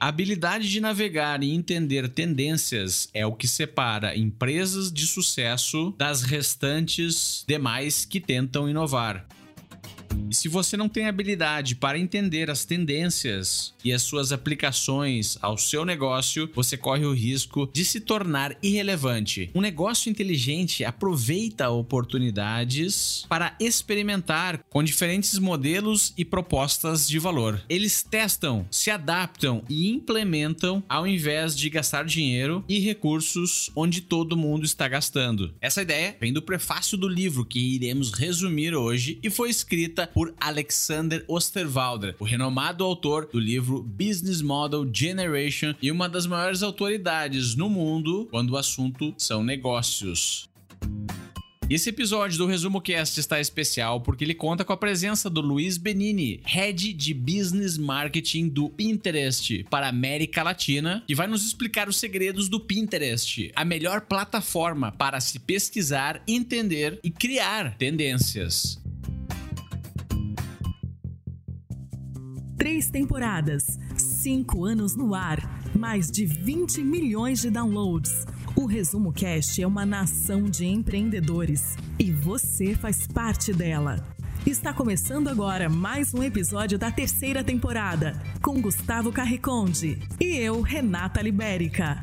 A habilidade de navegar e entender tendências é o que separa empresas de sucesso das restantes demais que tentam inovar. Se você não tem habilidade para entender as tendências e as suas aplicações ao seu negócio, você corre o risco de se tornar irrelevante. Um negócio inteligente aproveita oportunidades para experimentar com diferentes modelos e propostas de valor. Eles testam, se adaptam e implementam ao invés de gastar dinheiro e recursos onde todo mundo está gastando. Essa ideia vem do prefácio do livro que iremos resumir hoje e foi escrita por Alexander Osterwalder, o renomado autor do livro Business Model Generation e uma das maiores autoridades no mundo quando o assunto são negócios. Esse episódio do Resumo Cast está especial porque ele conta com a presença do Luiz Benini, Head de Business Marketing do Pinterest para a América Latina, que vai nos explicar os segredos do Pinterest, a melhor plataforma para se pesquisar, entender e criar tendências. Três temporadas, cinco anos no ar, mais de 20 milhões de downloads. O Resumo Cast é uma nação de empreendedores e você faz parte dela. Está começando agora mais um episódio da terceira temporada, com Gustavo Carriconde e eu, Renata Libérica.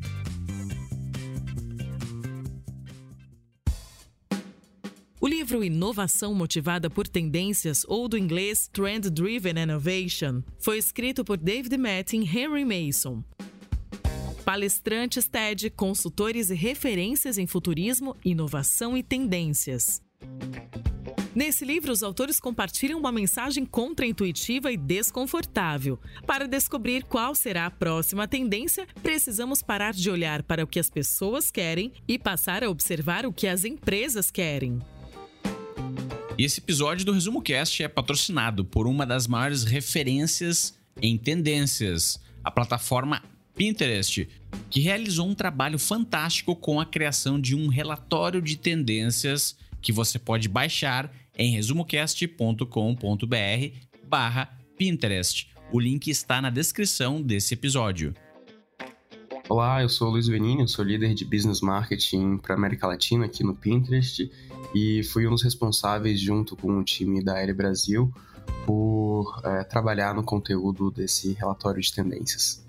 O livro Inovação Motivada por Tendências, ou do inglês Trend Driven Innovation, foi escrito por David Matt e Henry Mason. Palestrantes TED, consultores e referências em futurismo, inovação e tendências. Nesse livro, os autores compartilham uma mensagem contraintuitiva e desconfortável. Para descobrir qual será a próxima tendência, precisamos parar de olhar para o que as pessoas querem e passar a observar o que as empresas querem. E esse episódio do Resumo Cast é patrocinado por uma das maiores referências em tendências, a plataforma Pinterest, que realizou um trabalho fantástico com a criação de um relatório de tendências que você pode baixar em resumocast.com.br barra Pinterest. O link está na descrição desse episódio. Olá, eu sou o Luiz Benini, sou líder de Business Marketing para América Latina aqui no Pinterest e fui um dos responsáveis, junto com o time da Aire Brasil, por é, trabalhar no conteúdo desse relatório de tendências.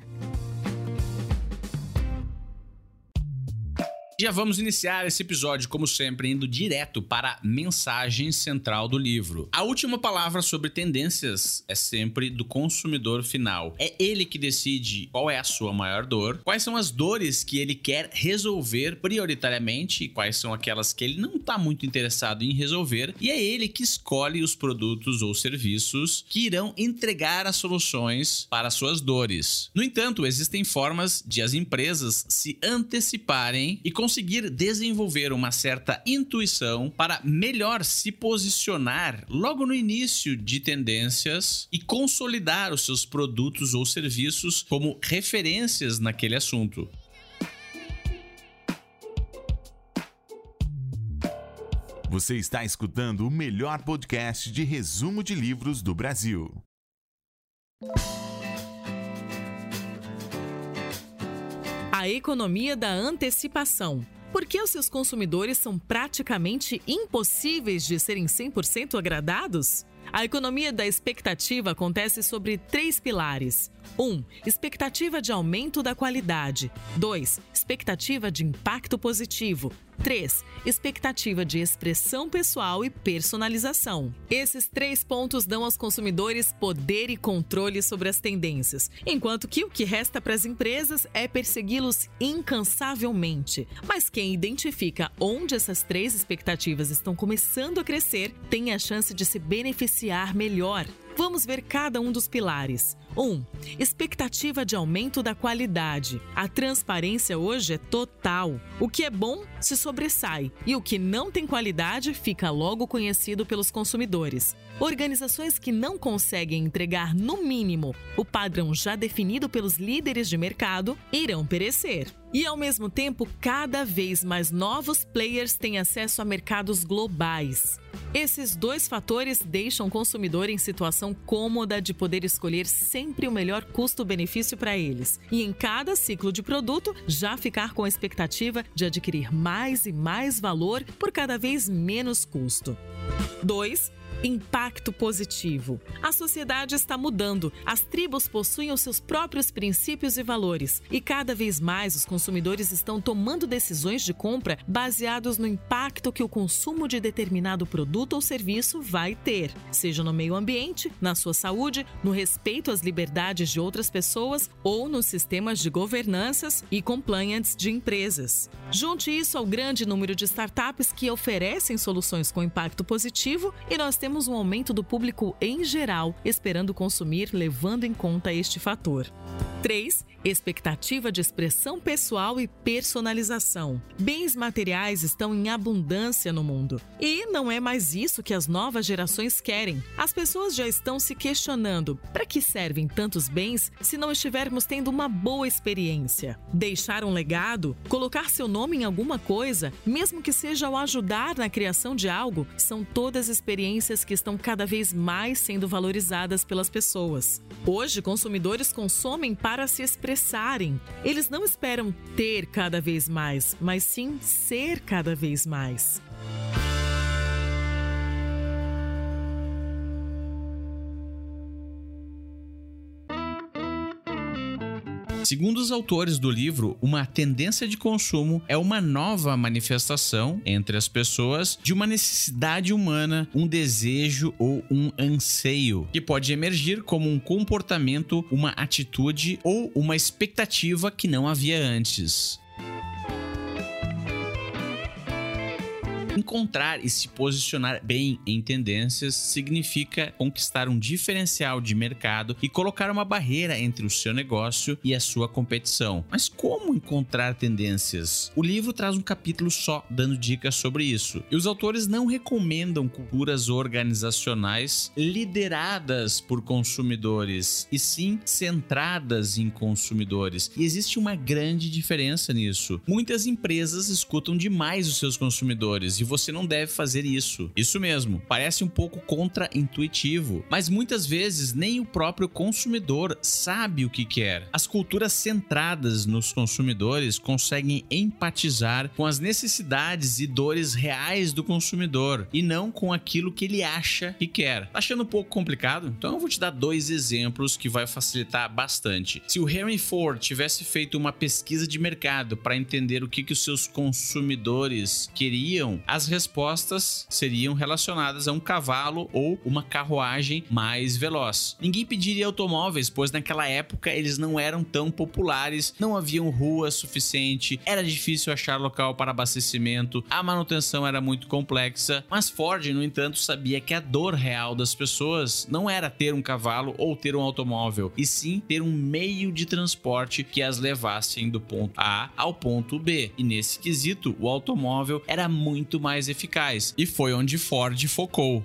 Já vamos iniciar esse episódio, como sempre, indo direto para a mensagem central do livro. A última palavra sobre tendências é sempre do consumidor final. É ele que decide qual é a sua maior dor, quais são as dores que ele quer resolver prioritariamente e quais são aquelas que ele não está muito interessado em resolver, e é ele que escolhe os produtos ou serviços que irão entregar as soluções para suas dores. No entanto, existem formas de as empresas se anteciparem e conseguir desenvolver uma certa intuição para melhor se posicionar logo no início de tendências e consolidar os seus produtos ou serviços como referências naquele assunto. Você está escutando o melhor podcast de resumo de livros do Brasil. A economia da antecipação. Por que os seus consumidores são praticamente impossíveis de serem 100% agradados? A economia da expectativa acontece sobre três pilares: 1. Um, expectativa de aumento da qualidade. 2. Expectativa de impacto positivo. 3. Expectativa de expressão pessoal e personalização. Esses três pontos dão aos consumidores poder e controle sobre as tendências, enquanto que o que resta para as empresas é persegui-los incansavelmente. Mas quem identifica onde essas três expectativas estão começando a crescer tem a chance de se beneficiar melhor. Vamos ver cada um dos pilares. 1. Um, expectativa de aumento da qualidade. A transparência hoje é total. O que é bom se sobressai e o que não tem qualidade fica logo conhecido pelos consumidores. Organizações que não conseguem entregar, no mínimo, o padrão já definido pelos líderes de mercado irão perecer. E ao mesmo tempo, cada vez mais novos players têm acesso a mercados globais. Esses dois fatores deixam o consumidor em situação cômoda de poder escolher sempre o melhor custo-benefício para eles. E em cada ciclo de produto, já ficar com a expectativa de adquirir mais e mais valor por cada vez menos custo. 2. Impacto positivo. A sociedade está mudando, as tribos possuem os seus próprios princípios e valores, e cada vez mais os consumidores estão tomando decisões de compra baseados no impacto que o consumo de determinado produto ou serviço vai ter, seja no meio ambiente, na sua saúde, no respeito às liberdades de outras pessoas ou nos sistemas de governanças e compliance de empresas. Junte isso ao grande número de startups que oferecem soluções com impacto positivo e nós temos temos um aumento do público em geral esperando consumir levando em conta este fator. 3. Expectativa de expressão pessoal e personalização. Bens materiais estão em abundância no mundo. E não é mais isso que as novas gerações querem. As pessoas já estão se questionando: para que servem tantos bens se não estivermos tendo uma boa experiência? Deixar um legado, colocar seu nome em alguma coisa, mesmo que seja ao ajudar na criação de algo, são todas experiências que estão cada vez mais sendo valorizadas pelas pessoas. Hoje, consumidores consomem para se Eles não esperam ter cada vez mais, mas sim ser cada vez mais. Segundo os autores do livro, uma tendência de consumo é uma nova manifestação entre as pessoas de uma necessidade humana, um desejo ou um anseio, que pode emergir como um comportamento, uma atitude ou uma expectativa que não havia antes. Encontrar e se posicionar bem em tendências significa conquistar um diferencial de mercado e colocar uma barreira entre o seu negócio e a sua competição. Mas como encontrar tendências? O livro traz um capítulo só dando dicas sobre isso. E os autores não recomendam culturas organizacionais lideradas por consumidores, e sim centradas em consumidores. E existe uma grande diferença nisso. Muitas empresas escutam demais os seus consumidores e você não deve fazer isso. Isso mesmo, parece um pouco contra-intuitivo, mas muitas vezes nem o próprio consumidor sabe o que quer. As culturas centradas nos consumidores conseguem empatizar com as necessidades e dores reais do consumidor e não com aquilo que ele acha que quer. Tá achando um pouco complicado? Então eu vou te dar dois exemplos que vai facilitar bastante. Se o Henry Ford tivesse feito uma pesquisa de mercado para entender o que, que os seus consumidores queriam, as respostas seriam relacionadas a um cavalo ou uma carruagem mais veloz. Ninguém pediria automóveis, pois naquela época eles não eram tão populares, não haviam ruas suficiente, era difícil achar local para abastecimento, a manutenção era muito complexa, mas Ford, no entanto, sabia que a dor real das pessoas não era ter um cavalo ou ter um automóvel, e sim ter um meio de transporte que as levassem do ponto A ao ponto B. E nesse quesito, o automóvel era muito mais eficaz, e foi onde Ford focou.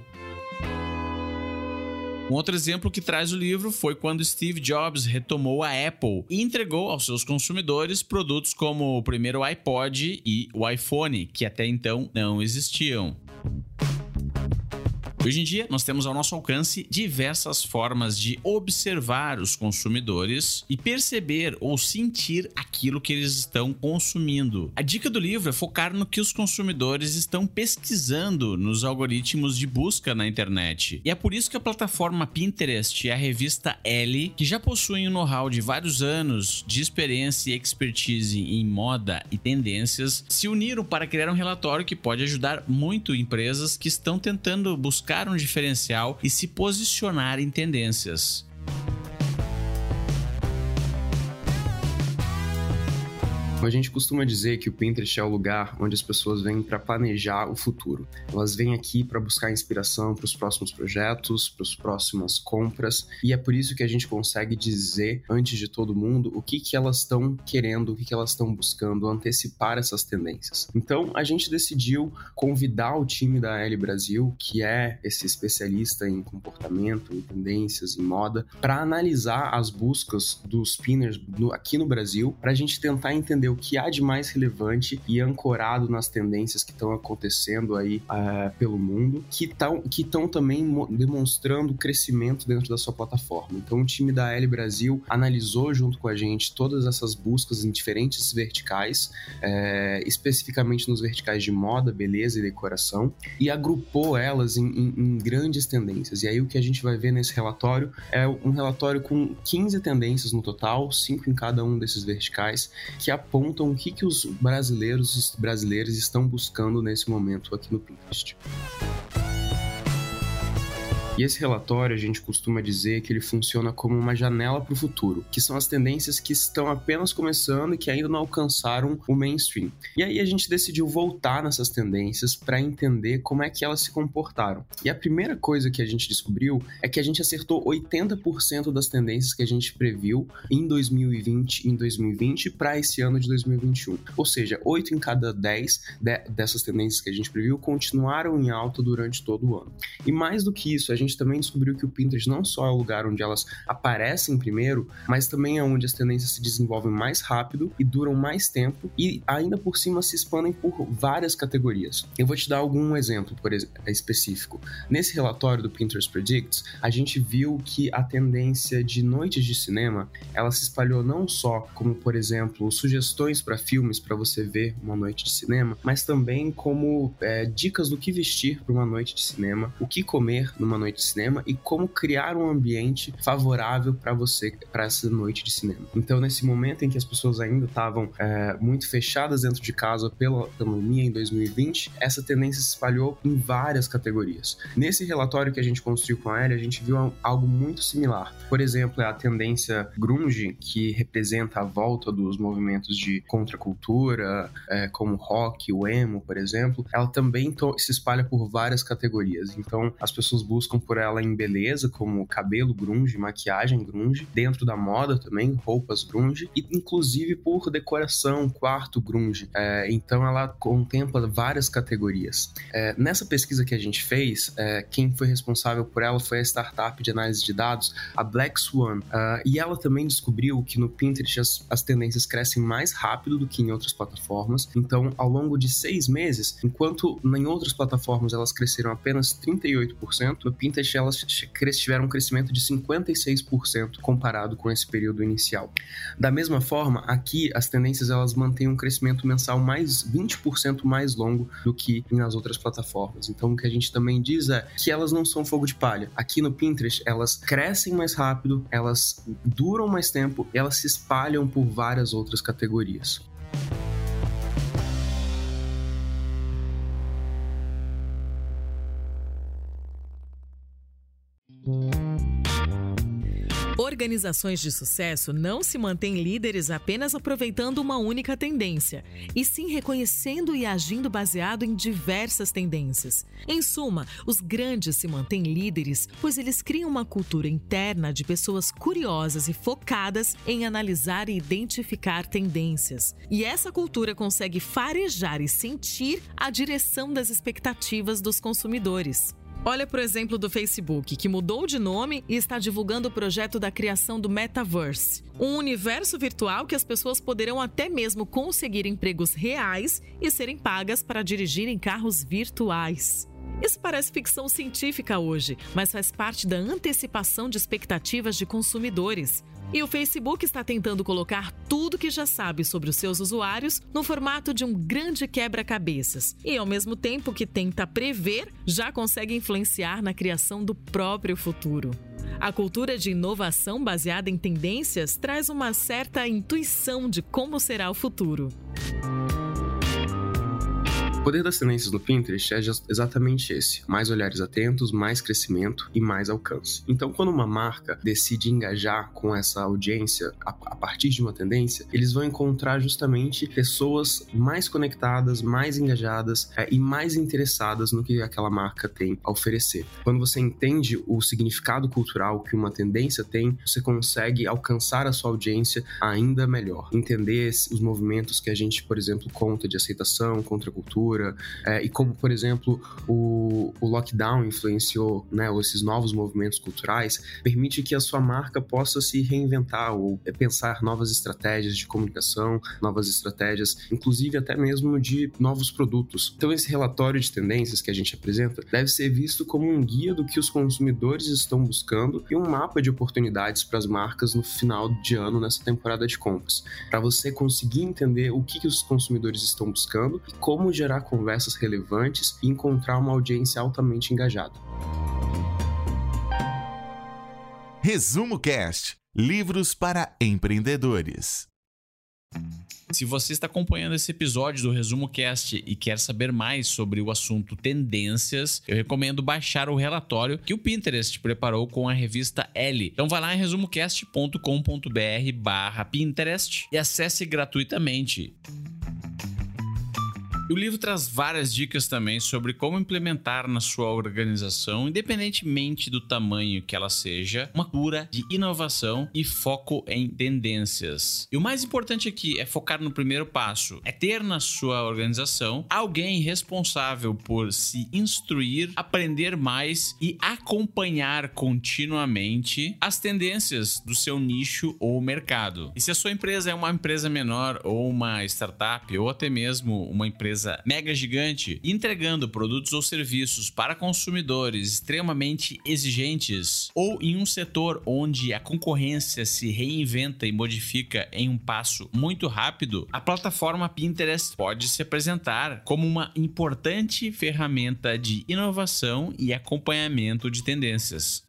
Um outro exemplo que traz o livro foi quando Steve Jobs retomou a Apple e entregou aos seus consumidores produtos como o primeiro iPod e o iPhone, que até então não existiam. Hoje em dia, nós temos ao nosso alcance diversas formas de observar os consumidores e perceber ou sentir aquilo que eles estão consumindo. A dica do livro é focar no que os consumidores estão pesquisando nos algoritmos de busca na internet. E é por isso que a plataforma Pinterest e a revista Elle, que já possuem um know-how de vários anos de experiência e expertise em moda e tendências, se uniram para criar um relatório que pode ajudar muito empresas que estão tentando buscar buscar um diferencial e se posicionar em tendências. A gente costuma dizer que o Pinterest é o lugar onde as pessoas vêm para planejar o futuro. Elas vêm aqui para buscar inspiração para os próximos projetos, para as próximas compras, e é por isso que a gente consegue dizer, antes de todo mundo, o que, que elas estão querendo, o que, que elas estão buscando, antecipar essas tendências. Então, a gente decidiu convidar o time da L Brasil, que é esse especialista em comportamento, em tendências, em moda, para analisar as buscas dos pinners aqui no Brasil, para a gente tentar entender o que há de mais relevante e ancorado nas tendências que estão acontecendo aí uh, pelo mundo, que estão que também demonstrando crescimento dentro da sua plataforma. Então, o time da L Brasil analisou junto com a gente todas essas buscas em diferentes verticais, é, especificamente nos verticais de moda, beleza e decoração, e agrupou elas em, em, em grandes tendências. E aí, o que a gente vai ver nesse relatório é um relatório com 15 tendências no total, 5 em cada um desses verticais, que apontam o que, que os brasileiros brasileiros estão buscando nesse momento aqui no Pinterest. E esse relatório a gente costuma dizer que ele funciona como uma janela para o futuro, que são as tendências que estão apenas começando e que ainda não alcançaram o mainstream. E aí a gente decidiu voltar nessas tendências para entender como é que elas se comportaram. E a primeira coisa que a gente descobriu é que a gente acertou 80% das tendências que a gente previu em 2020 em 2020 para esse ano de 2021. Ou seja, 8 em cada 10 de dessas tendências que a gente previu continuaram em alta durante todo o ano. E mais do que isso, a gente também descobriu que o Pinterest não só é o lugar onde elas aparecem primeiro, mas também é onde as tendências se desenvolvem mais rápido e duram mais tempo e ainda por cima se expandem por várias categorias. Eu vou te dar algum exemplo por exemplo, específico. Nesse relatório do Pinterest Predicts, a gente viu que a tendência de noites de cinema, ela se espalhou não só como, por exemplo, sugestões para filmes para você ver uma noite de cinema, mas também como é, dicas do que vestir para uma noite de cinema, o que comer numa noite de cinema e como criar um ambiente favorável para você para essa noite de cinema. Então, nesse momento em que as pessoas ainda estavam é, muito fechadas dentro de casa pela pandemia em 2020, essa tendência se espalhou em várias categorias. Nesse relatório que a gente construiu com a Ellie, a gente viu algo muito similar. Por exemplo, é a tendência grunge, que representa a volta dos movimentos de contracultura, é, como rock, o emo, por exemplo, ela também se espalha por várias categorias. Então, as pessoas buscam por ela em beleza, como cabelo grunge, maquiagem grunge, dentro da moda também, roupas grunge, e inclusive por decoração, quarto grunge. É, então ela contempla várias categorias. É, nessa pesquisa que a gente fez, é, quem foi responsável por ela foi a startup de análise de dados, a Black Swan, uh, e ela também descobriu que no Pinterest as, as tendências crescem mais rápido do que em outras plataformas. Então, ao longo de seis meses, enquanto em outras plataformas elas cresceram apenas 38%, no Pinterest Pinterest elas tiveram um crescimento de 56% comparado com esse período inicial. Da mesma forma, aqui as tendências elas mantêm um crescimento mensal mais 20% mais longo do que nas outras plataformas. Então o que a gente também diz é que elas não são fogo de palha. Aqui no Pinterest elas crescem mais rápido, elas duram mais tempo, elas se espalham por várias outras categorias. Organizações de sucesso não se mantêm líderes apenas aproveitando uma única tendência, e sim reconhecendo e agindo baseado em diversas tendências. Em suma, os grandes se mantêm líderes pois eles criam uma cultura interna de pessoas curiosas e focadas em analisar e identificar tendências. E essa cultura consegue farejar e sentir a direção das expectativas dos consumidores. Olha, por exemplo, do Facebook, que mudou de nome e está divulgando o projeto da criação do Metaverse, um universo virtual que as pessoas poderão até mesmo conseguir empregos reais e serem pagas para dirigirem carros virtuais. Isso parece ficção científica hoje, mas faz parte da antecipação de expectativas de consumidores. E o Facebook está tentando colocar tudo que já sabe sobre os seus usuários no formato de um grande quebra-cabeças. E ao mesmo tempo que tenta prever, já consegue influenciar na criação do próprio futuro. A cultura de inovação baseada em tendências traz uma certa intuição de como será o futuro. O poder das tendências no Pinterest é exatamente esse: mais olhares atentos, mais crescimento e mais alcance. Então, quando uma marca decide engajar com essa audiência a, partir de uma tendência, eles vão encontrar justamente pessoas mais conectadas, mais engajadas é, e mais interessadas no que aquela marca tem a oferecer. Quando você entende o significado cultural que uma tendência tem, você consegue alcançar a sua audiência ainda melhor. Entender os movimentos que a gente, por exemplo, conta de aceitação, contra cultura cultura é, e como, por exemplo, o, o lockdown influenciou né, esses novos movimentos culturais, permite que a sua marca possa se reinventar ou pensar novas estratégias de comunicação, novas estratégias, inclusive até mesmo de novos produtos. Então, esse relatório de tendências que a gente apresenta deve ser visto como um guia do que os consumidores estão buscando e um mapa de oportunidades para as marcas no final de ano nessa temporada de compras, para você conseguir entender o que, que os consumidores estão buscando e como gerar conversas relevantes e encontrar uma audiência altamente engajada. Resumo Cast Livros para empreendedores. Se você está acompanhando esse episódio do Resumo Cast e quer saber mais sobre o assunto tendências, eu recomendo baixar o relatório que o Pinterest preparou com a revista L. Então vai lá em resumocast.com.br/pinterest e acesse gratuitamente. O livro traz várias dicas também sobre como implementar na sua organização, independentemente do tamanho que ela seja, uma cura de inovação e foco em tendências. E o mais importante aqui é focar no primeiro passo, é ter na sua organização alguém responsável por se instruir, aprender mais e acompanhar continuamente as tendências do seu nicho ou mercado. E se a sua empresa é uma empresa menor ou uma startup ou até mesmo uma empresa empresa mega gigante entregando produtos ou serviços para consumidores extremamente exigentes ou em um setor onde a concorrência se reinventa e modifica em um passo muito rápido, a plataforma Pinterest pode se apresentar como uma importante ferramenta de inovação e acompanhamento de tendências.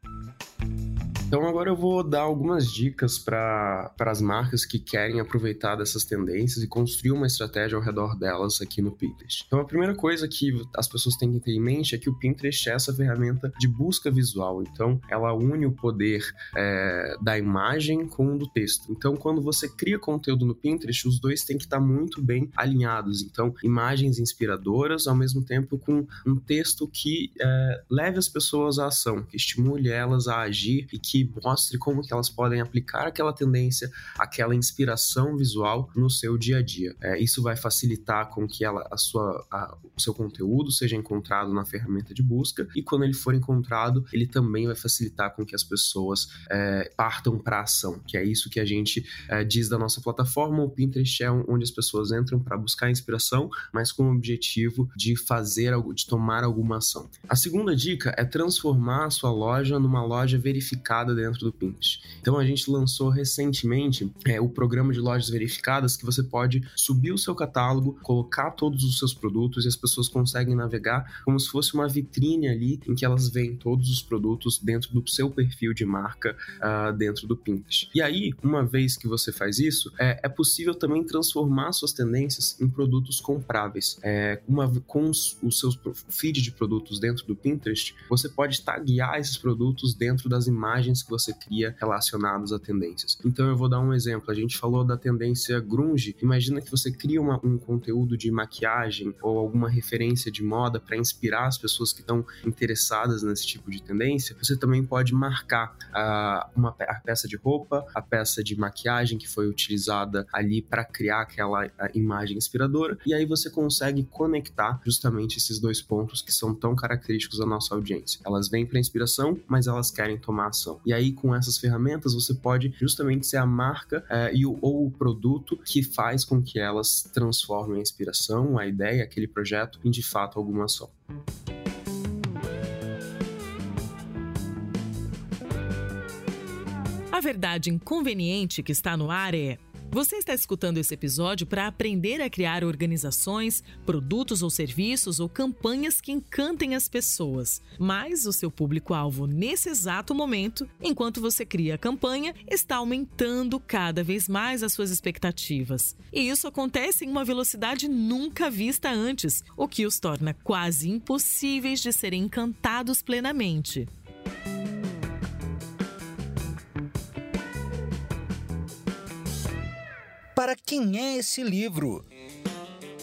Então agora eu vou dar algumas dicas para as marcas que querem aproveitar dessas tendências e construir uma estratégia ao redor delas aqui no Pinterest. Então a primeira coisa que as pessoas têm que ter em mente é que o Pinterest é essa ferramenta de busca visual. Então ela une o poder é, da imagem com o do texto. Então quando você cria conteúdo no Pinterest, os dois têm que estar muito bem alinhados. Então imagens inspiradoras ao mesmo tempo com um texto que é, leve as pessoas à ação, que estimule elas a agir e que mostre como que elas podem aplicar aquela tendência, aquela inspiração visual no seu dia a dia. É, isso vai facilitar com que ela, a sua, a, o seu conteúdo seja encontrado na ferramenta de busca e quando ele for encontrado, ele também vai facilitar com que as pessoas é, partam para ação, que é isso que a gente é, diz da nossa plataforma. O Pinterest é onde as pessoas entram para buscar inspiração, mas com o objetivo de fazer algo, de tomar alguma ação. A segunda dica é transformar a sua loja numa loja verificada dentro do Pinterest. Então a gente lançou recentemente é, o programa de lojas verificadas que você pode subir o seu catálogo, colocar todos os seus produtos e as pessoas conseguem navegar como se fosse uma vitrine ali em que elas veem todos os produtos dentro do seu perfil de marca uh, dentro do Pinterest. E aí, uma vez que você faz isso, é, é possível também transformar suas tendências em produtos compráveis. É, uma, com os, os seus feed de produtos dentro do Pinterest, você pode taguear esses produtos dentro das imagens que você cria relacionados a tendências. Então eu vou dar um exemplo. A gente falou da tendência grunge. Imagina que você cria uma, um conteúdo de maquiagem ou alguma referência de moda para inspirar as pessoas que estão interessadas nesse tipo de tendência. Você também pode marcar uh, uma, a peça de roupa, a peça de maquiagem que foi utilizada ali para criar aquela imagem inspiradora. E aí você consegue conectar justamente esses dois pontos que são tão característicos da nossa audiência. Elas vêm para inspiração, mas elas querem tomar ação. E aí, com essas ferramentas, você pode justamente ser a marca é, e o, ou o produto que faz com que elas transformem a inspiração, a ideia, aquele projeto em de fato alguma ação. A verdade inconveniente que está no ar é você está escutando esse episódio para aprender a criar organizações, produtos ou serviços ou campanhas que encantem as pessoas. Mas o seu público-alvo nesse exato momento, enquanto você cria a campanha, está aumentando cada vez mais as suas expectativas. E isso acontece em uma velocidade nunca vista antes, o que os torna quase impossíveis de serem encantados plenamente. Para quem é esse livro?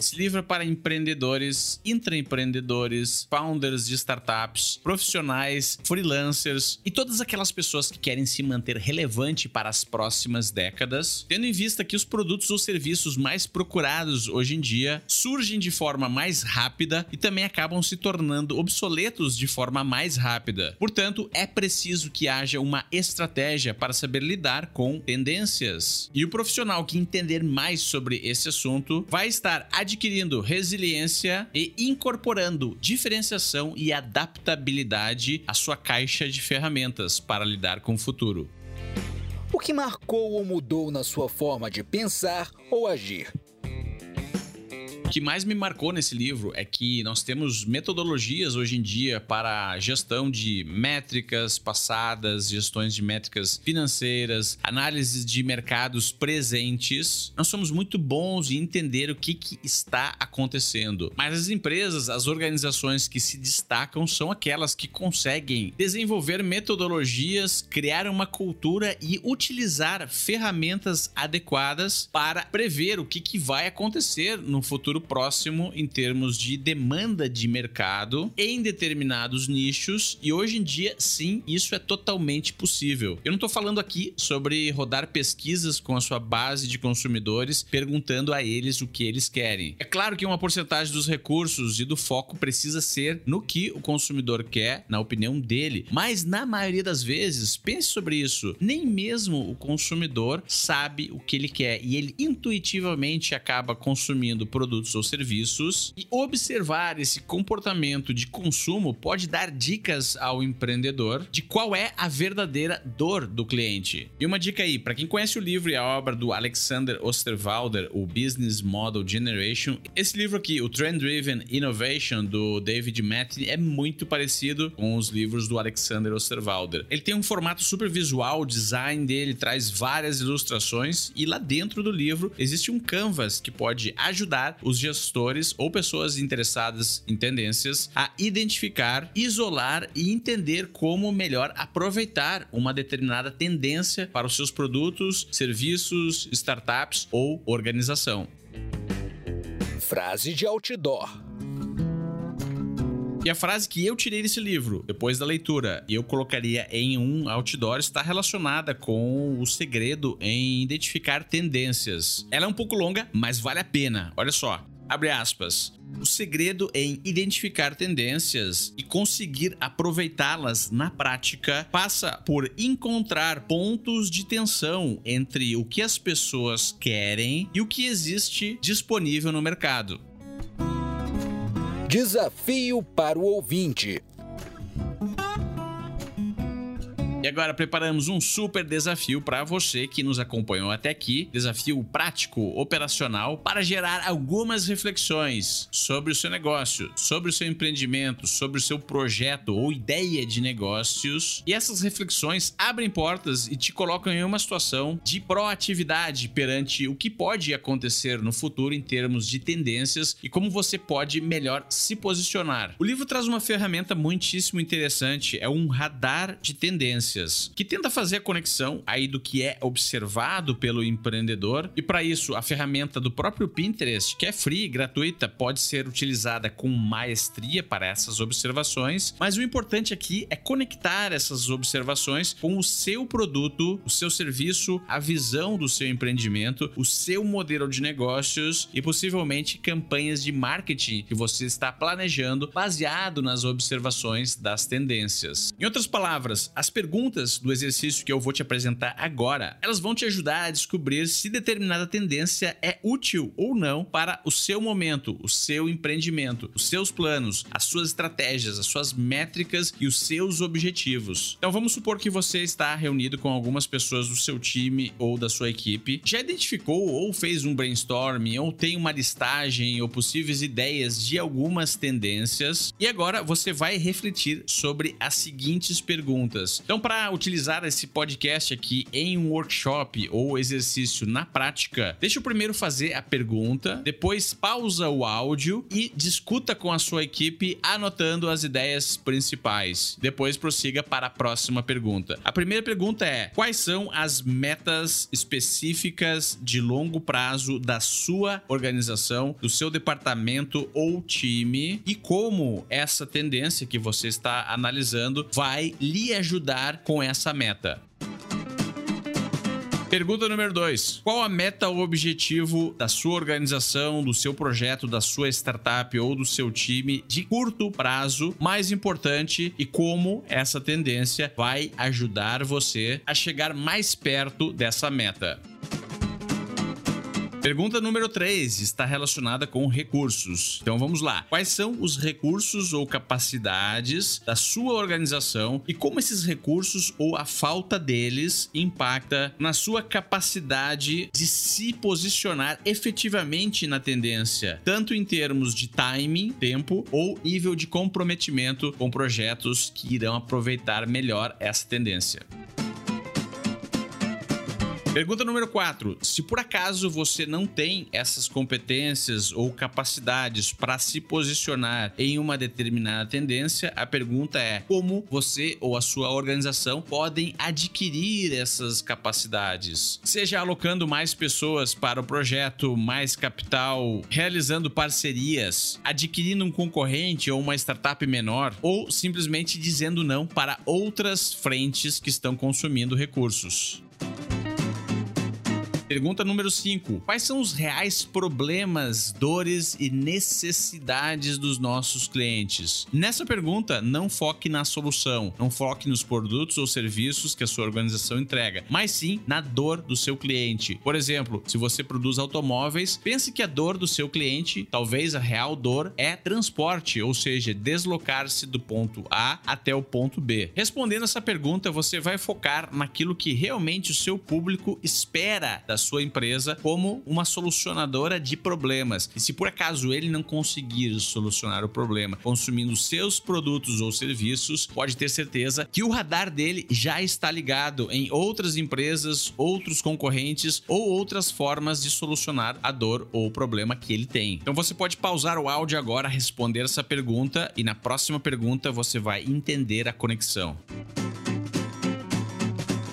Esse livro é para empreendedores, intraempreendedores, founders de startups, profissionais, freelancers e todas aquelas pessoas que querem se manter relevante para as próximas décadas, tendo em vista que os produtos ou serviços mais procurados hoje em dia surgem de forma mais rápida e também acabam se tornando obsoletos de forma mais rápida. Portanto, é preciso que haja uma estratégia para saber lidar com tendências. E o profissional que entender mais sobre esse assunto vai estar adquirindo resiliência e incorporando diferenciação e adaptabilidade à sua caixa de ferramentas para lidar com o futuro. O que marcou ou mudou na sua forma de pensar ou agir? Que mais me marcou nesse livro é que nós temos metodologias hoje em dia para gestão de métricas passadas, gestões de métricas financeiras, análises de mercados presentes. Nós somos muito bons em entender o que, que está acontecendo. Mas as empresas, as organizações que se destacam são aquelas que conseguem desenvolver metodologias, criar uma cultura e utilizar ferramentas adequadas para prever o que, que vai acontecer no futuro futuro próximo em termos de demanda de mercado em determinados nichos e hoje em dia sim, isso é totalmente possível. Eu não estou falando aqui sobre rodar pesquisas com a sua base de consumidores perguntando a eles o que eles querem. É claro que uma porcentagem dos recursos e do foco precisa ser no que o consumidor quer, na opinião dele, mas na maioria das vezes, pense sobre isso, nem mesmo o consumidor sabe o que ele quer e ele intuitivamente acaba consumindo produtos produtos ou serviços e observar esse comportamento de consumo pode dar dicas ao empreendedor de qual é a verdadeira dor do cliente. E uma dica aí, para quem conhece o livro e a obra do Alexander Osterwalder, o Business Model Generation, esse livro aqui, o Trend Driven Innovation do David Mattin, é muito parecido com os livros do Alexander Osterwalder. Ele tem um formato super visual, o design dele traz várias ilustrações e lá dentro do livro existe um canvas que pode ajudar os gestores ou pessoas interessadas em tendências a identificar, isolar e entender como melhor aproveitar uma determinada tendência para os seus produtos, serviços, startups ou organização. Frase de outdoor. E a frase que eu tirei desse livro, depois da leitura, e eu colocaria em um outdoor, está relacionada com o segredo em identificar tendências. Ela é um pouco longa, mas vale a pena. Olha só. Abre aspas. O segredo em identificar tendências e conseguir aproveitá-las na prática passa por encontrar pontos de tensão entre o que as pessoas querem e o que existe disponível no mercado. Desafio para o ouvinte. E agora preparamos um super desafio para você que nos acompanhou até aqui, desafio prático, operacional, para gerar algumas reflexões sobre o seu negócio, sobre o seu empreendimento, sobre o seu projeto ou ideia de negócios. E essas reflexões abrem portas e te colocam em uma situação de proatividade perante o que pode acontecer no futuro em termos de tendências e como você pode melhor se posicionar. O livro traz uma ferramenta muitíssimo interessante, é um radar de tendências que tenta fazer a conexão aí do que é observado pelo empreendedor. E para isso, a ferramenta do próprio Pinterest, que é free, gratuita, pode ser utilizada com maestria para essas observações. Mas o importante aqui é conectar essas observações com o seu produto, o seu serviço, a visão do seu empreendimento, o seu modelo de negócios e possivelmente campanhas de marketing que você está planejando baseado nas observações das tendências. Em outras palavras, as perguntas perguntas do exercício que eu vou te apresentar agora, elas vão te ajudar a descobrir se determinada tendência é útil ou não para o seu momento, o seu empreendimento, os seus planos, as suas estratégias, as suas métricas e os seus objetivos. Então vamos supor que você está reunido com algumas pessoas do seu time ou da sua equipe, já identificou ou fez um brainstorming ou tem uma listagem ou possíveis ideias de algumas tendências e agora você vai refletir sobre as seguintes perguntas. Então, para utilizar esse podcast aqui em um workshop ou exercício na prática, deixa eu primeiro fazer a pergunta, depois pausa o áudio e discuta com a sua equipe anotando as ideias principais. Depois prossiga para a próxima pergunta. A primeira pergunta é: quais são as metas específicas de longo prazo da sua organização, do seu departamento ou time e como essa tendência que você está analisando vai lhe ajudar com essa meta? Pergunta número 2. Qual a meta ou objetivo da sua organização, do seu projeto, da sua startup ou do seu time de curto prazo mais importante e como essa tendência vai ajudar você a chegar mais perto dessa meta? Pergunta número 3 está relacionada com recursos. Então vamos lá. Quais são os recursos ou capacidades da sua organização e como esses recursos ou a falta deles impacta na sua capacidade de se posicionar efetivamente na tendência, tanto em termos de timing, tempo ou nível de comprometimento com projetos que irão aproveitar melhor essa tendência. Pergunta número 4. Se por acaso você não tem essas competências ou capacidades para se posicionar em uma determinada tendência, a pergunta é: como você ou a sua organização podem adquirir essas capacidades? Seja alocando mais pessoas para o projeto, mais capital, realizando parcerias, adquirindo um concorrente ou uma startup menor, ou simplesmente dizendo não para outras frentes que estão consumindo recursos. Pergunta número 5. Quais são os reais problemas, dores e necessidades dos nossos clientes? Nessa pergunta, não foque na solução, não foque nos produtos ou serviços que a sua organização entrega, mas sim na dor do seu cliente. Por exemplo, se você produz automóveis, pense que a dor do seu cliente, talvez a real dor, é transporte, ou seja, deslocar-se do ponto A até o ponto B. Respondendo essa pergunta, você vai focar naquilo que realmente o seu público espera da sua empresa como uma solucionadora de problemas. E se por acaso ele não conseguir solucionar o problema consumindo seus produtos ou serviços, pode ter certeza que o radar dele já está ligado em outras empresas, outros concorrentes ou outras formas de solucionar a dor ou problema que ele tem. Então você pode pausar o áudio agora, responder essa pergunta e na próxima pergunta você vai entender a conexão.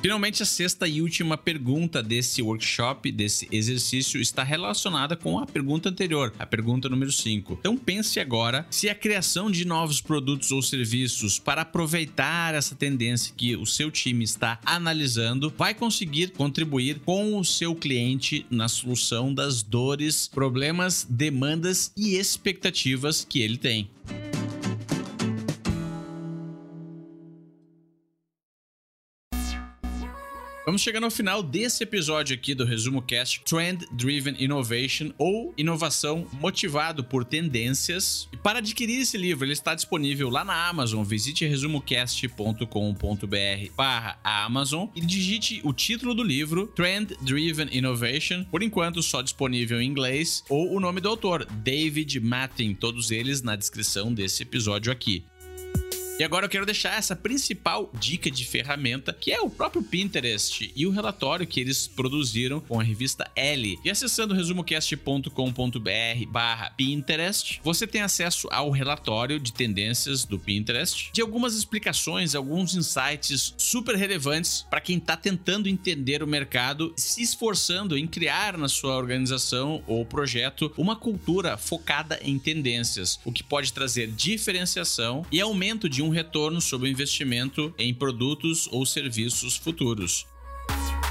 Finalmente, a sexta e última pergunta desse workshop, desse exercício, está relacionada com a pergunta anterior, a pergunta número 5. Então pense agora se a criação de novos produtos ou serviços para aproveitar essa tendência que o seu time está analisando vai conseguir contribuir com o seu cliente na solução das dores, problemas, demandas e expectativas que ele tem. Vamos chegando ao final desse episódio aqui do Resumo Cast Trend Driven Innovation ou Inovação Motivado por Tendências. E para adquirir esse livro, ele está disponível lá na Amazon. Visite resumocast.com.br barra Amazon e digite o título do livro Trend Driven Innovation, por enquanto só disponível em inglês, ou o nome do autor, David Mattin, todos eles na descrição desse episódio aqui. E agora eu quero deixar essa principal dica de ferramenta, que é o próprio Pinterest e o relatório que eles produziram com a revista L. E acessando resumocast.com.br barra Pinterest, você tem acesso ao relatório de tendências do Pinterest, de algumas explicações, alguns insights super relevantes para quem está tentando entender o mercado, se esforçando em criar na sua organização ou projeto uma cultura focada em tendências, o que pode trazer diferenciação e aumento de um um retorno sobre o investimento em produtos ou serviços futuros.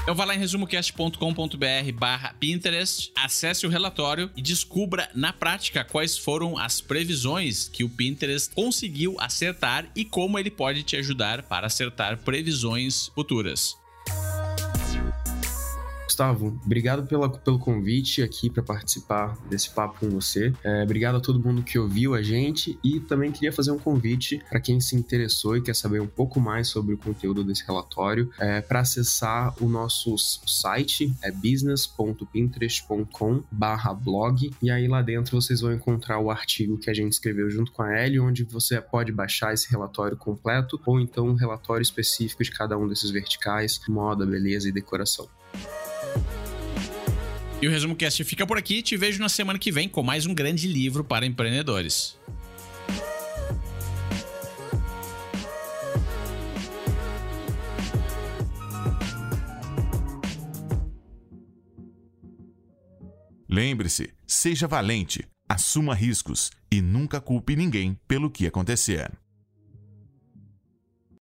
Então vá lá em resumocast.com.br barra Pinterest, acesse o relatório e descubra na prática quais foram as previsões que o Pinterest conseguiu acertar e como ele pode te ajudar para acertar previsões futuras. Gustavo, obrigado pela, pelo convite aqui para participar desse papo com você. É, obrigado a todo mundo que ouviu a gente e também queria fazer um convite para quem se interessou e quer saber um pouco mais sobre o conteúdo desse relatório, é, para acessar o nosso site, é business.pinterest.com/blog e aí lá dentro vocês vão encontrar o artigo que a gente escreveu junto com a Ellie, onde você pode baixar esse relatório completo ou então um relatório específico de cada um desses verticais, moda, beleza e decoração. E o Resumo Cast fica por aqui. Te vejo na semana que vem com mais um grande livro para empreendedores. Lembre-se, seja valente, assuma riscos e nunca culpe ninguém pelo que acontecer.